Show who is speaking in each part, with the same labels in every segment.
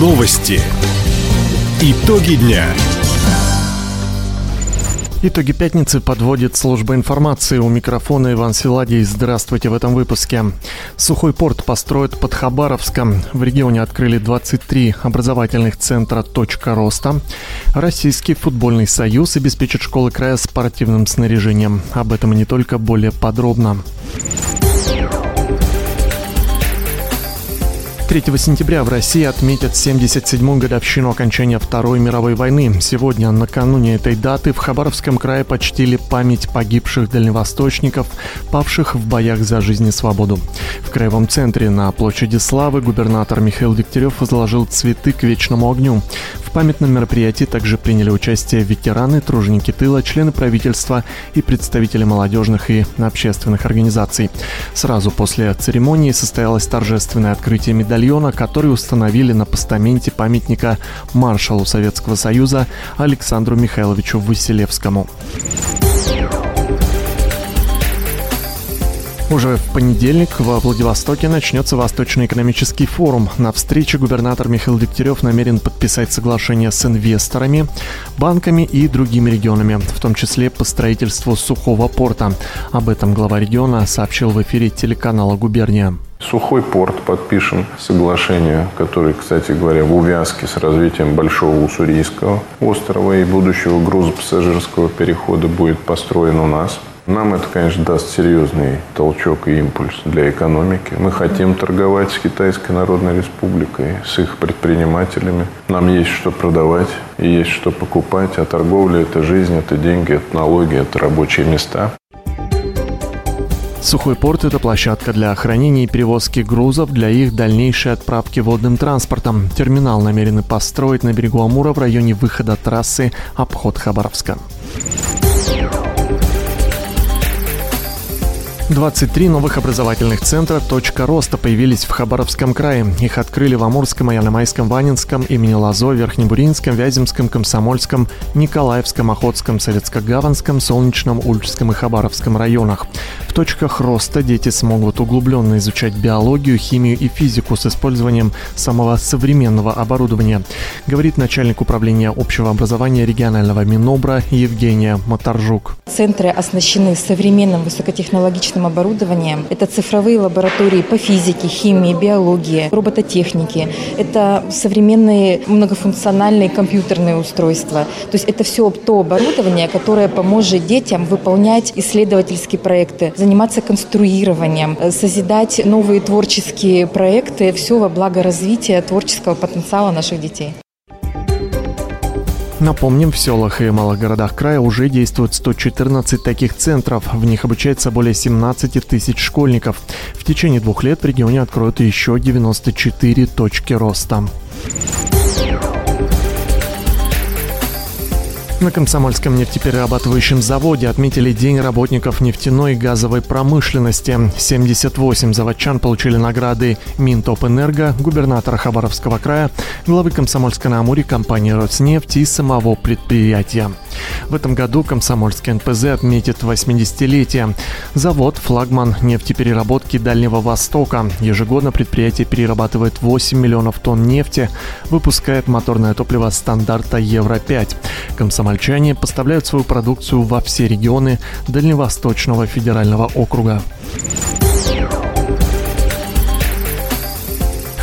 Speaker 1: Новости. Итоги дня.
Speaker 2: Итоги пятницы подводит служба информации. У микрофона Иван Силадий. Здравствуйте в этом выпуске. Сухой порт построят под Хабаровском. В регионе открыли 23 образовательных центра «Точка роста». Российский футбольный союз обеспечит школы края спортивным снаряжением. Об этом и не только, более подробно. 3 сентября в России отметят 77-ю годовщину окончания Второй мировой войны. Сегодня, накануне этой даты, в Хабаровском крае почтили память погибших дальневосточников, павших в боях за жизнь и свободу. В краевом центре на площади Славы губернатор Михаил Дегтярев возложил цветы к вечному огню. В памятном мероприятии также приняли участие ветераны, труженики тыла, члены правительства и представители молодежных и общественных организаций. Сразу после церемонии состоялось торжественное открытие медальона, который установили на постаменте памятника маршалу Советского Союза Александру Михайловичу Василевскому. Уже в понедельник во Владивостоке начнется Восточный экономический форум. На встрече губернатор Михаил Дегтярев намерен подписать соглашение с инвесторами, банками и другими регионами, в том числе по строительству сухого порта. Об этом глава региона сообщил в эфире телеканала «Губерния».
Speaker 3: Сухой порт подпишем соглашение, которое, кстати говоря, в увязке с развитием Большого Уссурийского острова и будущего грузопассажирского перехода будет построен у нас – нам это, конечно, даст серьезный толчок и импульс для экономики. Мы хотим торговать с Китайской Народной Республикой, с их предпринимателями. Нам есть что продавать и есть что покупать. А торговля – это жизнь, это деньги, это налоги, это рабочие места.
Speaker 2: Сухой порт – это площадка для хранения и перевозки грузов для их дальнейшей отправки водным транспортом. Терминал намерены построить на берегу Амура в районе выхода трассы «Обход Хабаровска». 23 новых образовательных центра «Точка роста» появились в Хабаровском крае. Их открыли в Амурском, Яномайском, Ванинском, имени Лазо, Верхнебуринском, Вяземском, Комсомольском, Николаевском, Охотском, Советско-Гаванском, Солнечном, Ульчском и Хабаровском районах. Точках роста дети смогут углубленно изучать биологию, химию и физику с использованием самого современного оборудования, говорит начальник управления общего образования регионального Минобра Евгения Моторжук.
Speaker 4: Центры оснащены современным высокотехнологичным оборудованием. Это цифровые лаборатории по физике, химии, биологии, робототехнике. Это современные многофункциональные компьютерные устройства. То есть это все то оборудование, которое поможет детям выполнять исследовательские проекты, конструированием, созидать новые творческие проекты, все во благо развития творческого потенциала наших детей.
Speaker 2: Напомним, в селах и малых городах края уже действует 114 таких центров. В них обучается более 17 тысяч школьников. В течение двух лет в регионе откроют еще 94 точки роста. На Комсомольском нефтеперерабатывающем заводе отметили День работников нефтяной и газовой промышленности. 78 заводчан получили награды Минтопэнерго, губернатора Хабаровского края, главы Комсомольска на Амуре, компании «Роснефть» и самого предприятия. В этом году Комсомольский НПЗ отметит 80-летие. Завод – флагман нефтепереработки Дальнего Востока. Ежегодно предприятие перерабатывает 8 миллионов тонн нефти, выпускает моторное топливо стандарта Евро-5. Комсомольский Комсомольчане поставляют свою продукцию во все регионы Дальневосточного федерального округа.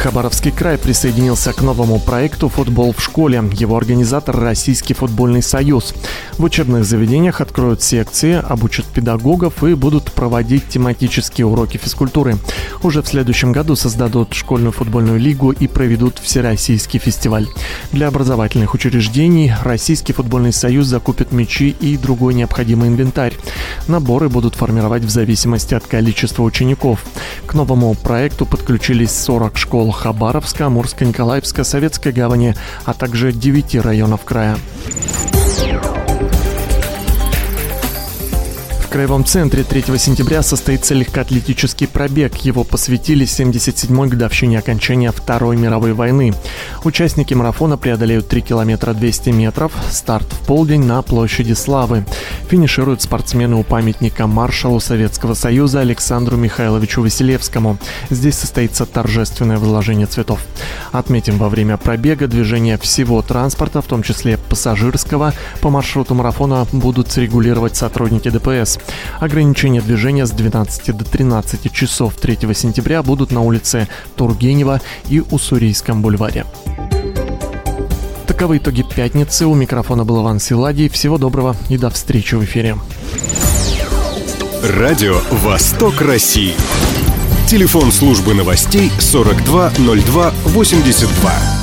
Speaker 2: Хабаровский край присоединился к новому проекту «Футбол в школе». Его организатор – Российский футбольный союз. В учебных заведениях откроют секции, обучат педагогов и будут проводить тематические уроки физкультуры. Уже в следующем году создадут школьную футбольную лигу и проведут всероссийский фестиваль. Для образовательных учреждений Российский футбольный союз закупит мячи и другой необходимый инвентарь. Наборы будут формировать в зависимости от количества учеников. К новому проекту подключились 40 школ Хабаровска, Амурска, Николаевска, Советской гавани, а также 9 районов края. Краевом центре 3 сентября состоится легкоатлетический пробег. Его посвятили 77-й годовщине окончания Второй мировой войны. Участники марафона преодолеют 3 километра 200 метров. Старт в полдень на площади Славы. Финишируют спортсмены у памятника маршалу Советского Союза Александру Михайловичу Василевскому. Здесь состоится торжественное возложение цветов. Отметим, во время пробега движение всего транспорта, в том числе пассажирского, по маршруту марафона будут регулировать сотрудники ДПС. Ограничения движения с 12 до 13 часов 3 сентября будут на улице Тургенева и Уссурийском бульваре. Таковы итоги пятницы. У микрофона был Иван Силадий. Всего доброго и до встречи в эфире.
Speaker 1: Радио «Восток России». Телефон службы новостей 420282.